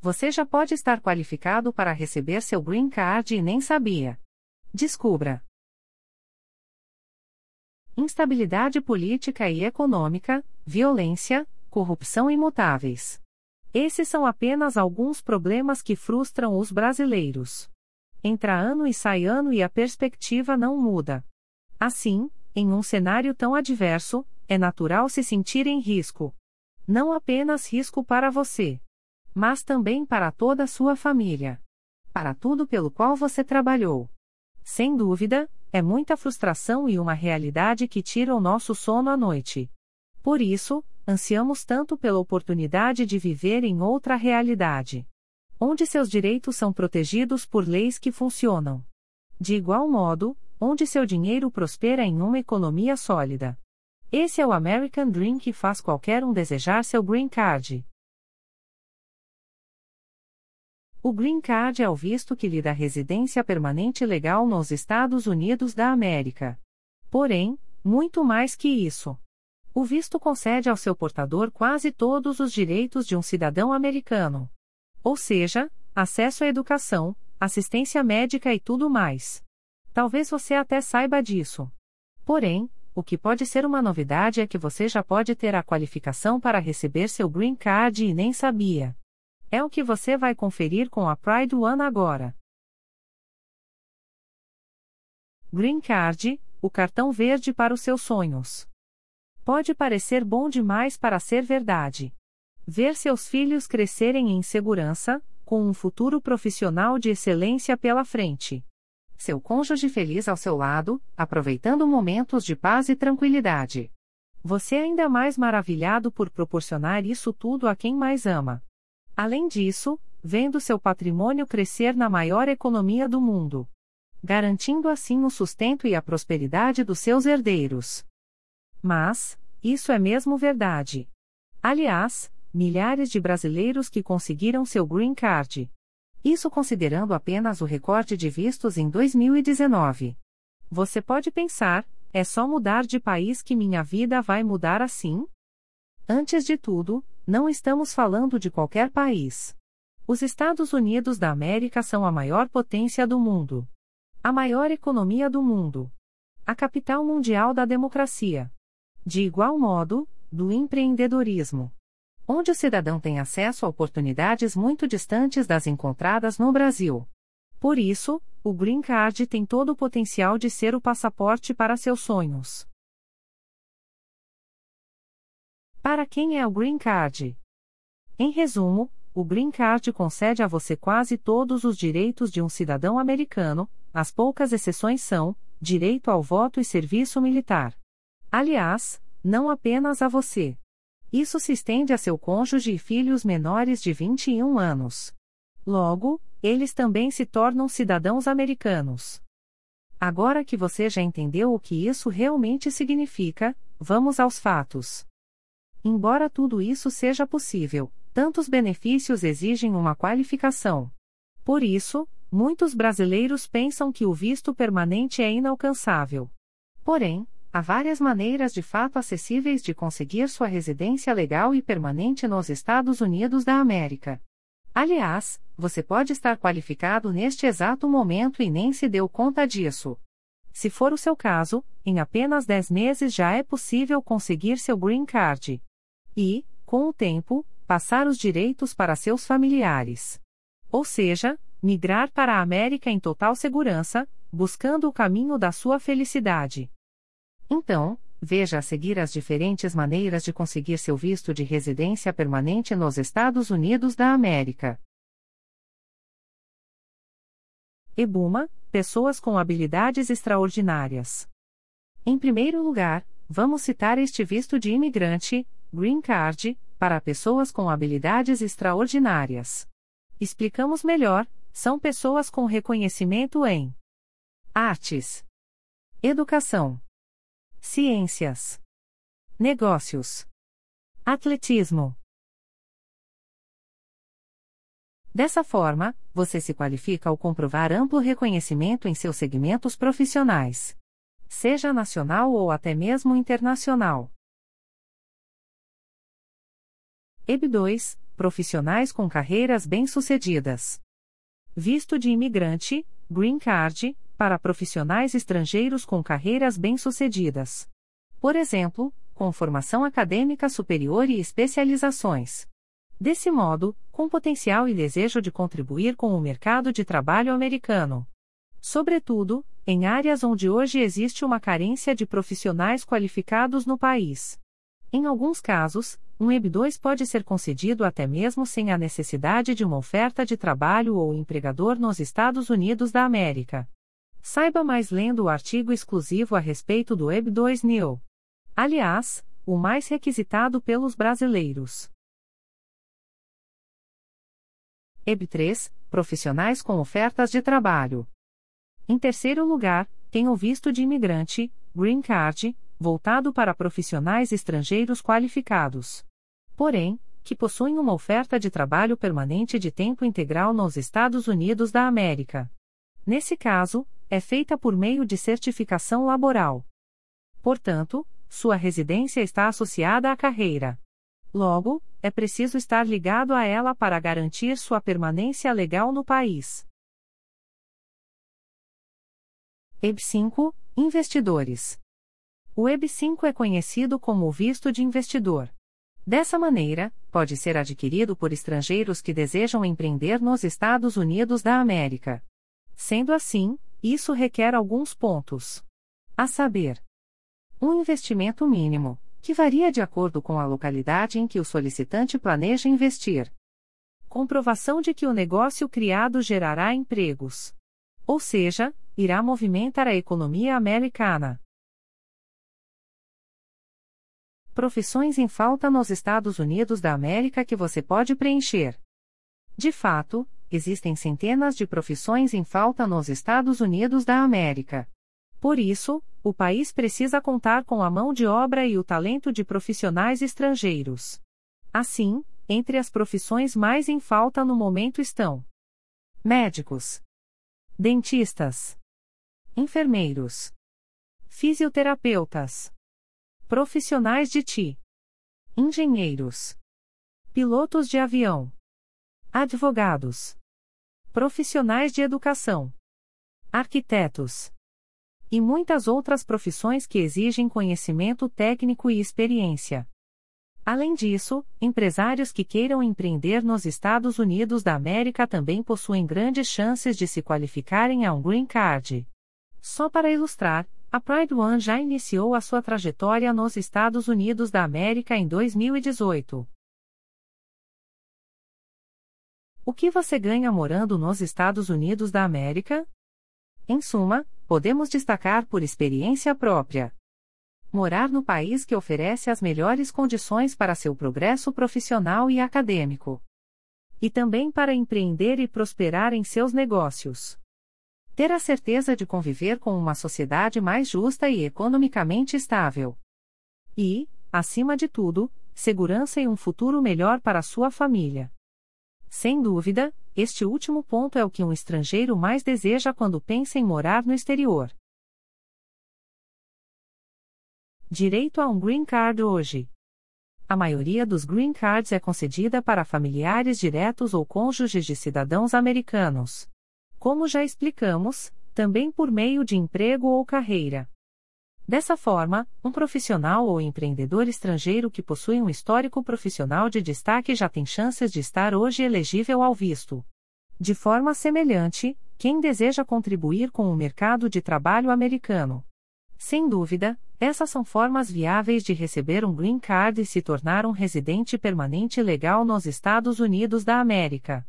Você já pode estar qualificado para receber seu Green Card e nem sabia. Descubra. Instabilidade política e econômica, violência, corrupção imutáveis. Esses são apenas alguns problemas que frustram os brasileiros. Entra ano e sai ano e a perspectiva não muda. Assim, em um cenário tão adverso, é natural se sentir em risco. Não apenas risco para você, mas também para toda a sua família. Para tudo pelo qual você trabalhou. Sem dúvida, é muita frustração e uma realidade que tira o nosso sono à noite. Por isso, ansiamos tanto pela oportunidade de viver em outra realidade. Onde seus direitos são protegidos por leis que funcionam. De igual modo, onde seu dinheiro prospera em uma economia sólida. Esse é o American Dream que faz qualquer um desejar seu Green Card. O Green Card é o visto que lhe dá residência permanente legal nos Estados Unidos da América. Porém, muito mais que isso. O visto concede ao seu portador quase todos os direitos de um cidadão americano. Ou seja, acesso à educação, assistência médica e tudo mais. Talvez você até saiba disso. Porém, o que pode ser uma novidade é que você já pode ter a qualificação para receber seu Green Card e nem sabia. É o que você vai conferir com a Pride One agora. Green Card, o cartão verde para os seus sonhos. Pode parecer bom demais para ser verdade. Ver seus filhos crescerem em segurança, com um futuro profissional de excelência pela frente. Seu cônjuge feliz ao seu lado, aproveitando momentos de paz e tranquilidade. Você é ainda mais maravilhado por proporcionar isso tudo a quem mais ama. Além disso, vendo seu patrimônio crescer na maior economia do mundo. Garantindo assim o sustento e a prosperidade dos seus herdeiros. Mas, isso é mesmo verdade. Aliás, milhares de brasileiros que conseguiram seu Green Card. Isso considerando apenas o recorde de vistos em 2019. Você pode pensar, é só mudar de país que minha vida vai mudar assim? Antes de tudo, não estamos falando de qualquer país. Os Estados Unidos da América são a maior potência do mundo. A maior economia do mundo. A capital mundial da democracia. De igual modo, do empreendedorismo. Onde o cidadão tem acesso a oportunidades muito distantes das encontradas no Brasil. Por isso, o Green Card tem todo o potencial de ser o passaporte para seus sonhos. Para quem é o Green Card? Em resumo, o Green Card concede a você quase todos os direitos de um cidadão americano, as poucas exceções são: direito ao voto e serviço militar. Aliás, não apenas a você. Isso se estende a seu cônjuge e filhos menores de 21 anos. Logo, eles também se tornam cidadãos americanos. Agora que você já entendeu o que isso realmente significa, vamos aos fatos. Embora tudo isso seja possível, tantos benefícios exigem uma qualificação. Por isso, muitos brasileiros pensam que o visto permanente é inalcançável. Porém, há várias maneiras de fato acessíveis de conseguir sua residência legal e permanente nos Estados Unidos da América. Aliás, você pode estar qualificado neste exato momento e nem se deu conta disso. Se for o seu caso, em apenas 10 meses já é possível conseguir seu Green Card e, com o tempo, passar os direitos para seus familiares. Ou seja, migrar para a América em total segurança, buscando o caminho da sua felicidade. Então, veja a seguir as diferentes maneiras de conseguir seu visto de residência permanente nos Estados Unidos da América. EBUMA Pessoas com habilidades extraordinárias. Em primeiro lugar, vamos citar este visto de imigrante, Green Card, para pessoas com habilidades extraordinárias. Explicamos melhor: são pessoas com reconhecimento em artes, educação, ciências, negócios, atletismo. Dessa forma, você se qualifica ao comprovar amplo reconhecimento em seus segmentos profissionais, seja nacional ou até mesmo internacional. EB2, profissionais com carreiras bem-sucedidas. Visto de imigrante, Green Card, para profissionais estrangeiros com carreiras bem-sucedidas. Por exemplo, com formação acadêmica superior e especializações. Desse modo, com potencial e desejo de contribuir com o mercado de trabalho americano. Sobretudo, em áreas onde hoje existe uma carência de profissionais qualificados no país. Em alguns casos, um EB2 pode ser concedido até mesmo sem a necessidade de uma oferta de trabalho ou empregador nos Estados Unidos da América. Saiba mais lendo o artigo exclusivo a respeito do EB2 NIL. Aliás, o mais requisitado pelos brasileiros. EB3 Profissionais com ofertas de trabalho. Em terceiro lugar, tem o visto de imigrante, Green Card, voltado para profissionais estrangeiros qualificados. Porém, que possuem uma oferta de trabalho permanente de tempo integral nos Estados Unidos da América. Nesse caso, é feita por meio de certificação laboral. Portanto, sua residência está associada à carreira. Logo, é preciso estar ligado a ela para garantir sua permanência legal no país. EB 5 Investidores o EB5 é conhecido como visto de investidor. Dessa maneira, pode ser adquirido por estrangeiros que desejam empreender nos Estados Unidos da América. Sendo assim, isso requer alguns pontos. A saber, um investimento mínimo, que varia de acordo com a localidade em que o solicitante planeja investir. Comprovação de que o negócio criado gerará empregos. Ou seja, irá movimentar a economia americana. Profissões em falta nos Estados Unidos da América que você pode preencher. De fato, existem centenas de profissões em falta nos Estados Unidos da América. Por isso, o país precisa contar com a mão de obra e o talento de profissionais estrangeiros. Assim, entre as profissões mais em falta no momento estão: médicos, dentistas, enfermeiros, fisioterapeutas Profissionais de TI. Engenheiros. Pilotos de avião. Advogados. Profissionais de educação. Arquitetos. E muitas outras profissões que exigem conhecimento técnico e experiência. Além disso, empresários que queiram empreender nos Estados Unidos da América também possuem grandes chances de se qualificarem a um Green Card. Só para ilustrar, a Pride One já iniciou a sua trajetória nos Estados Unidos da América em 2018. O que você ganha morando nos Estados Unidos da América? Em suma, podemos destacar por experiência própria. Morar no país que oferece as melhores condições para seu progresso profissional e acadêmico. E também para empreender e prosperar em seus negócios ter a certeza de conviver com uma sociedade mais justa e economicamente estável. E, acima de tudo, segurança e um futuro melhor para sua família. Sem dúvida, este último ponto é o que um estrangeiro mais deseja quando pensa em morar no exterior. Direito a um Green Card hoje. A maioria dos Green Cards é concedida para familiares diretos ou cônjuges de cidadãos americanos. Como já explicamos, também por meio de emprego ou carreira. Dessa forma, um profissional ou empreendedor estrangeiro que possui um histórico profissional de destaque já tem chances de estar hoje elegível ao visto. De forma semelhante, quem deseja contribuir com o mercado de trabalho americano. Sem dúvida, essas são formas viáveis de receber um green card e se tornar um residente permanente legal nos Estados Unidos da América.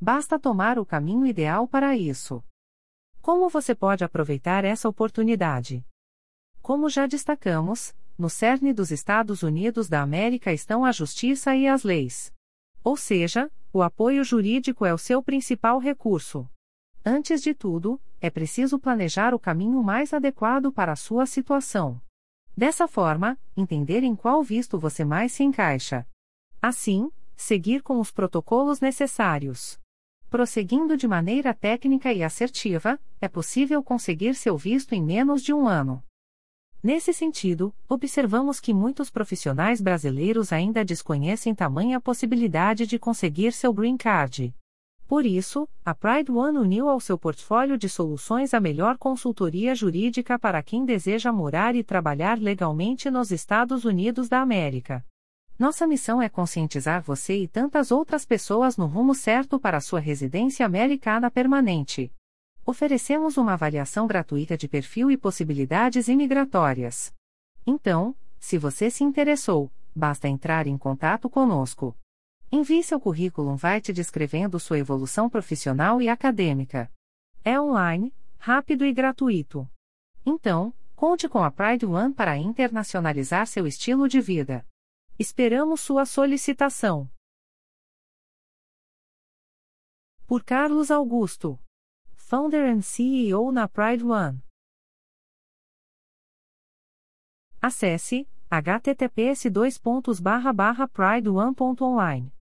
Basta tomar o caminho ideal para isso. Como você pode aproveitar essa oportunidade? Como já destacamos, no cerne dos Estados Unidos da América estão a justiça e as leis. Ou seja, o apoio jurídico é o seu principal recurso. Antes de tudo, é preciso planejar o caminho mais adequado para a sua situação. Dessa forma, entender em qual visto você mais se encaixa. Assim, seguir com os protocolos necessários. Prosseguindo de maneira técnica e assertiva, é possível conseguir seu visto em menos de um ano. Nesse sentido, observamos que muitos profissionais brasileiros ainda desconhecem tamanha possibilidade de conseguir seu Green Card. Por isso, a Pride One uniu ao seu portfólio de soluções a melhor consultoria jurídica para quem deseja morar e trabalhar legalmente nos Estados Unidos da América. Nossa missão é conscientizar você e tantas outras pessoas no rumo certo para sua residência americana permanente. Oferecemos uma avaliação gratuita de perfil e possibilidades imigratórias. Então, se você se interessou, basta entrar em contato conosco. Envie seu currículo Vitae descrevendo sua evolução profissional e acadêmica. É online, rápido e gratuito. Então, conte com a Pride One para internacionalizar seu estilo de vida. Esperamos sua solicitação. Por Carlos Augusto founder and CEO na Pride One. Acesse https prideoneonline